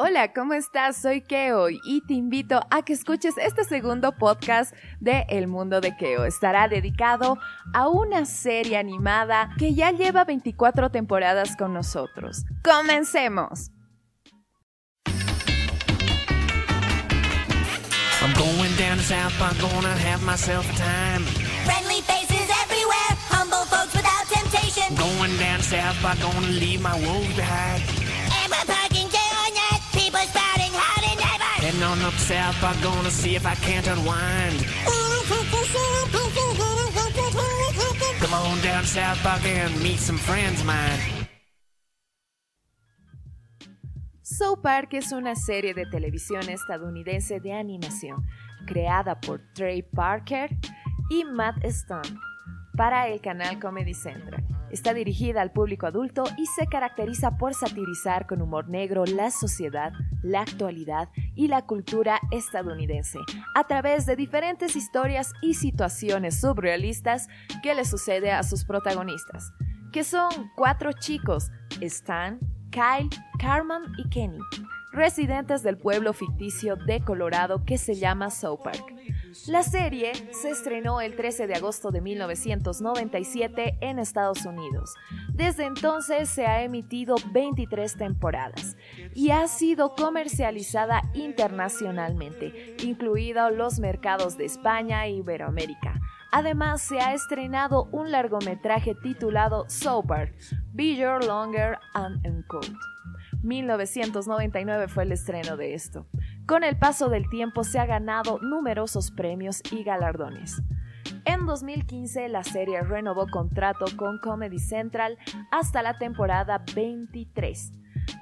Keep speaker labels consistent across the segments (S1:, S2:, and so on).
S1: Hola, ¿cómo estás? Soy Keo y te invito a que escuches este segundo podcast de El Mundo de Keo. Estará dedicado a una serie animada que ya lleva 24 temporadas con nosotros. ¡Comencemos! I'm going down to South Park, gonna have myself a time. Friendly faces everywhere, humble folks without temptation. Going down to South Park, gonna leave my woes behind. Mine. South Park es una serie de televisión estadounidense de animación creada por Trey Parker y Matt Stone para el canal Comedy Central. Está dirigida al público adulto y se caracteriza por satirizar con humor negro la sociedad, la actualidad y la cultura estadounidense, a través de diferentes historias y situaciones surrealistas que le sucede a sus protagonistas, que son cuatro chicos, Stan, Kyle, Carmen y Kenny, residentes del pueblo ficticio de Colorado que se llama South Park la serie se estrenó el 13 de agosto de 1997 en Estados Unidos. Desde entonces se ha emitido 23 temporadas y ha sido comercializada internacionalmente, incluidos los mercados de España e Iberoamérica. Además, se ha estrenado un largometraje titulado Sober, Bigger, Longer and Uncold. 1999 fue el estreno de esto. Con el paso del tiempo se ha ganado numerosos premios y galardones. En 2015 la serie renovó contrato con Comedy Central hasta la temporada 23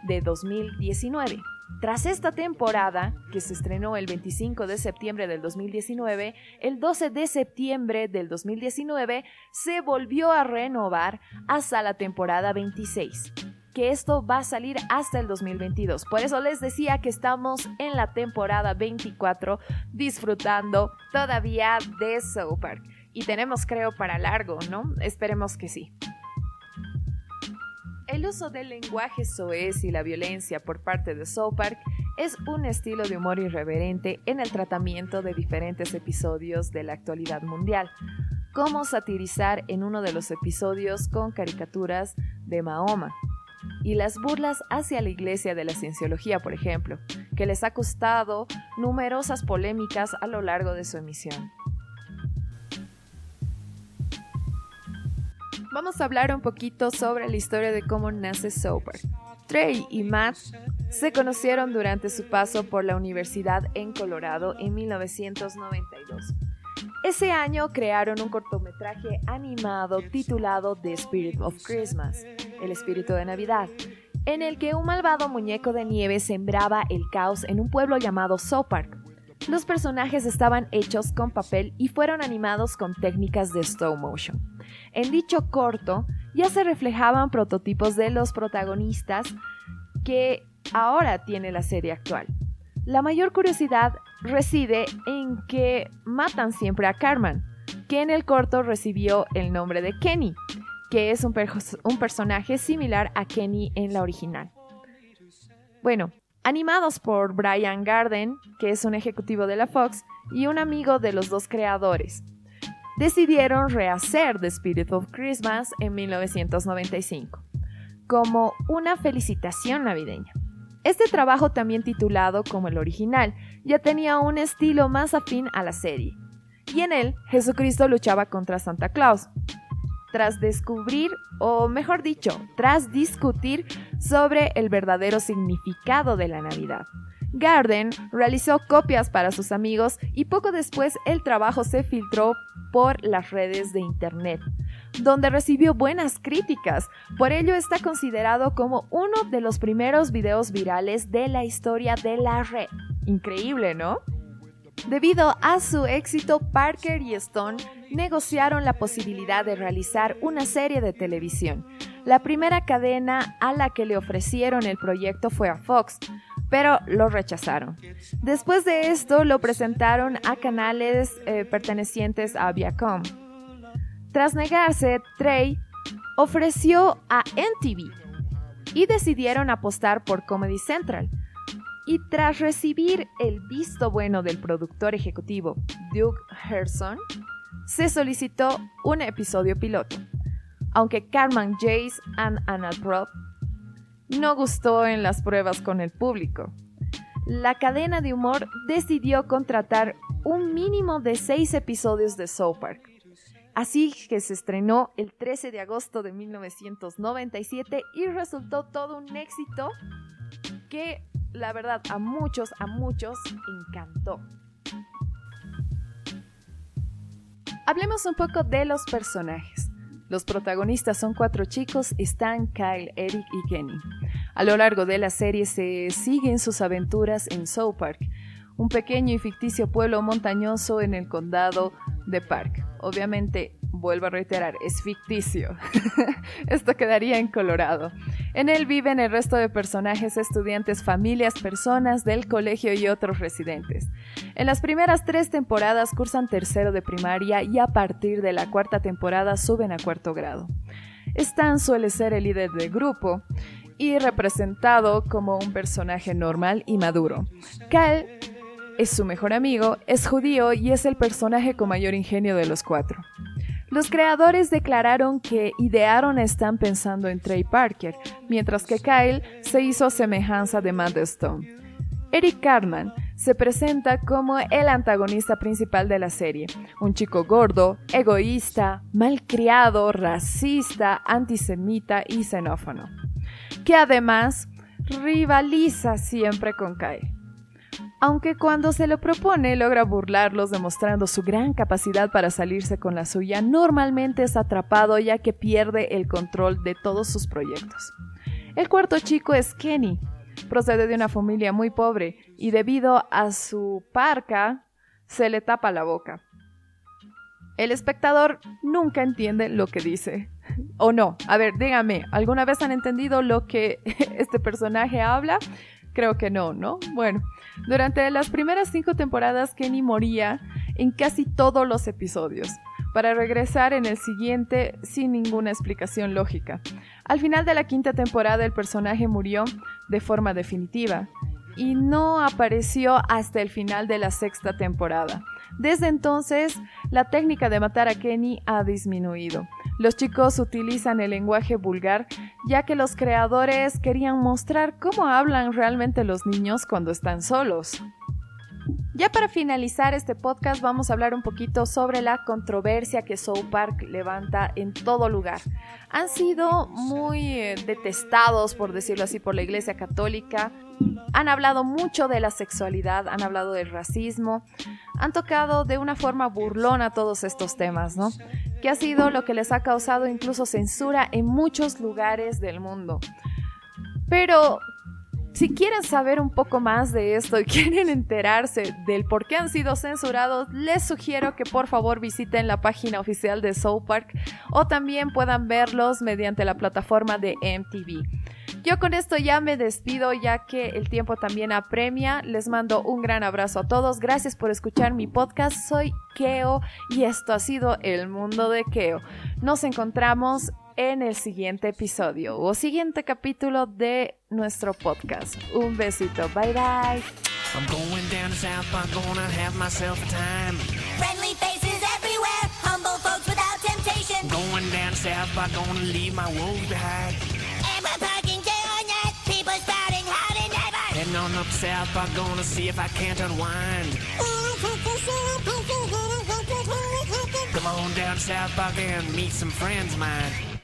S1: de 2019. Tras esta temporada, que se estrenó el 25 de septiembre del 2019, el 12 de septiembre del 2019 se volvió a renovar hasta la temporada 26 que esto va a salir hasta el 2022. Por eso les decía que estamos en la temporada 24 disfrutando todavía de South Park. Y tenemos creo para largo, ¿no? Esperemos que sí. El uso del lenguaje soez y la violencia por parte de South Park es un estilo de humor irreverente en el tratamiento de diferentes episodios de la actualidad mundial, como satirizar en uno de los episodios con caricaturas de Mahoma, y las burlas hacia la Iglesia de la Cienciología, por ejemplo, que les ha costado numerosas polémicas a lo largo de su emisión. Vamos a hablar un poquito sobre la historia de cómo nace Sober. Trey y Matt se conocieron durante su paso por la universidad en Colorado en 1992. Ese año crearon un cortometraje animado titulado The Spirit of Christmas, el espíritu de Navidad, en el que un malvado muñeco de nieve sembraba el caos en un pueblo llamado Park. Los personajes estaban hechos con papel y fueron animados con técnicas de stop motion. En dicho corto ya se reflejaban prototipos de los protagonistas que ahora tiene la serie actual. La mayor curiosidad reside en que matan siempre a Carmen, que en el corto recibió el nombre de Kenny, que es un, un personaje similar a Kenny en la original. Bueno, animados por Brian Garden, que es un ejecutivo de la Fox y un amigo de los dos creadores, decidieron rehacer The Spirit of Christmas en 1995 como una felicitación navideña. Este trabajo, también titulado como el original, ya tenía un estilo más afín a la serie, y en él Jesucristo luchaba contra Santa Claus. Tras descubrir, o mejor dicho, tras discutir sobre el verdadero significado de la Navidad, Garden realizó copias para sus amigos y poco después el trabajo se filtró por las redes de Internet, donde recibió buenas críticas. Por ello está considerado como uno de los primeros videos virales de la historia de la red. Increíble, ¿no? Debido a su éxito, Parker y Stone negociaron la posibilidad de realizar una serie de televisión. La primera cadena a la que le ofrecieron el proyecto fue a Fox, pero lo rechazaron. Después de esto lo presentaron a canales eh, pertenecientes a Viacom. Tras negarse, Trey ofreció a NTV y decidieron apostar por Comedy Central. Y tras recibir el visto bueno del productor ejecutivo Doug Herson, se solicitó un episodio piloto. Aunque Carmen Jace and Anna Prop no gustó en las pruebas con el público, la cadena de humor decidió contratar un mínimo de seis episodios de South Park. Así que se estrenó el 13 de agosto de 1997 y resultó todo un éxito que la verdad a muchos, a muchos encantó. Hablemos un poco de los personajes. Los protagonistas son cuatro chicos, Stan, Kyle, Eric y Kenny. A lo largo de la serie se siguen sus aventuras en South Park, un pequeño y ficticio pueblo montañoso en el condado de Park. Obviamente vuelvo a reiterar, es ficticio. Esto quedaría en Colorado. En él viven el resto de personajes, estudiantes, familias, personas del colegio y otros residentes. En las primeras tres temporadas cursan tercero de primaria y a partir de la cuarta temporada suben a cuarto grado. Stan suele ser el líder del grupo y representado como un personaje normal y maduro. Cal es su mejor amigo, es judío y es el personaje con mayor ingenio de los cuatro. Los creadores declararon que idearon están pensando en Trey Parker, mientras que Kyle se hizo semejanza de Matt Stone. Eric Cartman se presenta como el antagonista principal de la serie, un chico gordo, egoísta, malcriado, racista, antisemita y xenófono, que además rivaliza siempre con Kyle aunque cuando se lo propone logra burlarlos demostrando su gran capacidad para salirse con la suya, normalmente es atrapado ya que pierde el control de todos sus proyectos. El cuarto chico es Kenny, procede de una familia muy pobre y debido a su parca se le tapa la boca. El espectador nunca entiende lo que dice. ¿O no? A ver, dígame, ¿alguna vez han entendido lo que este personaje habla? Creo que no, ¿no? Bueno, durante las primeras cinco temporadas Kenny moría en casi todos los episodios, para regresar en el siguiente sin ninguna explicación lógica. Al final de la quinta temporada el personaje murió de forma definitiva y no apareció hasta el final de la sexta temporada. Desde entonces, la técnica de matar a Kenny ha disminuido. Los chicos utilizan el lenguaje vulgar ya que los creadores querían mostrar cómo hablan realmente los niños cuando están solos. Ya para finalizar este podcast vamos a hablar un poquito sobre la controversia que South Park levanta en todo lugar. Han sido muy eh, detestados, por decirlo así, por la Iglesia Católica. Han hablado mucho de la sexualidad, han hablado del racismo, han tocado de una forma burlona todos estos temas, ¿no? Que ha sido lo que les ha causado incluso censura en muchos lugares del mundo. Pero si quieren saber un poco más de esto y quieren enterarse del por qué han sido censurados, les sugiero que por favor visiten la página oficial de South Park o también puedan verlos mediante la plataforma de MTV. Yo con esto ya me despido ya que el tiempo también apremia. Les mando un gran abrazo a todos. Gracias por escuchar mi podcast. Soy Keo y esto ha sido El Mundo de Keo. Nos encontramos en el siguiente episodio o siguiente capítulo de nuestro podcast. Un besito, bye bye. I'm going down to South Park, gonna have myself a time. Friendly faces everywhere, humble folks without temptation. Going down to South Park, gonna leave my woes behind. Heading on up South Park, gonna see if I can't unwind. Come on down South Park and meet some friends mine.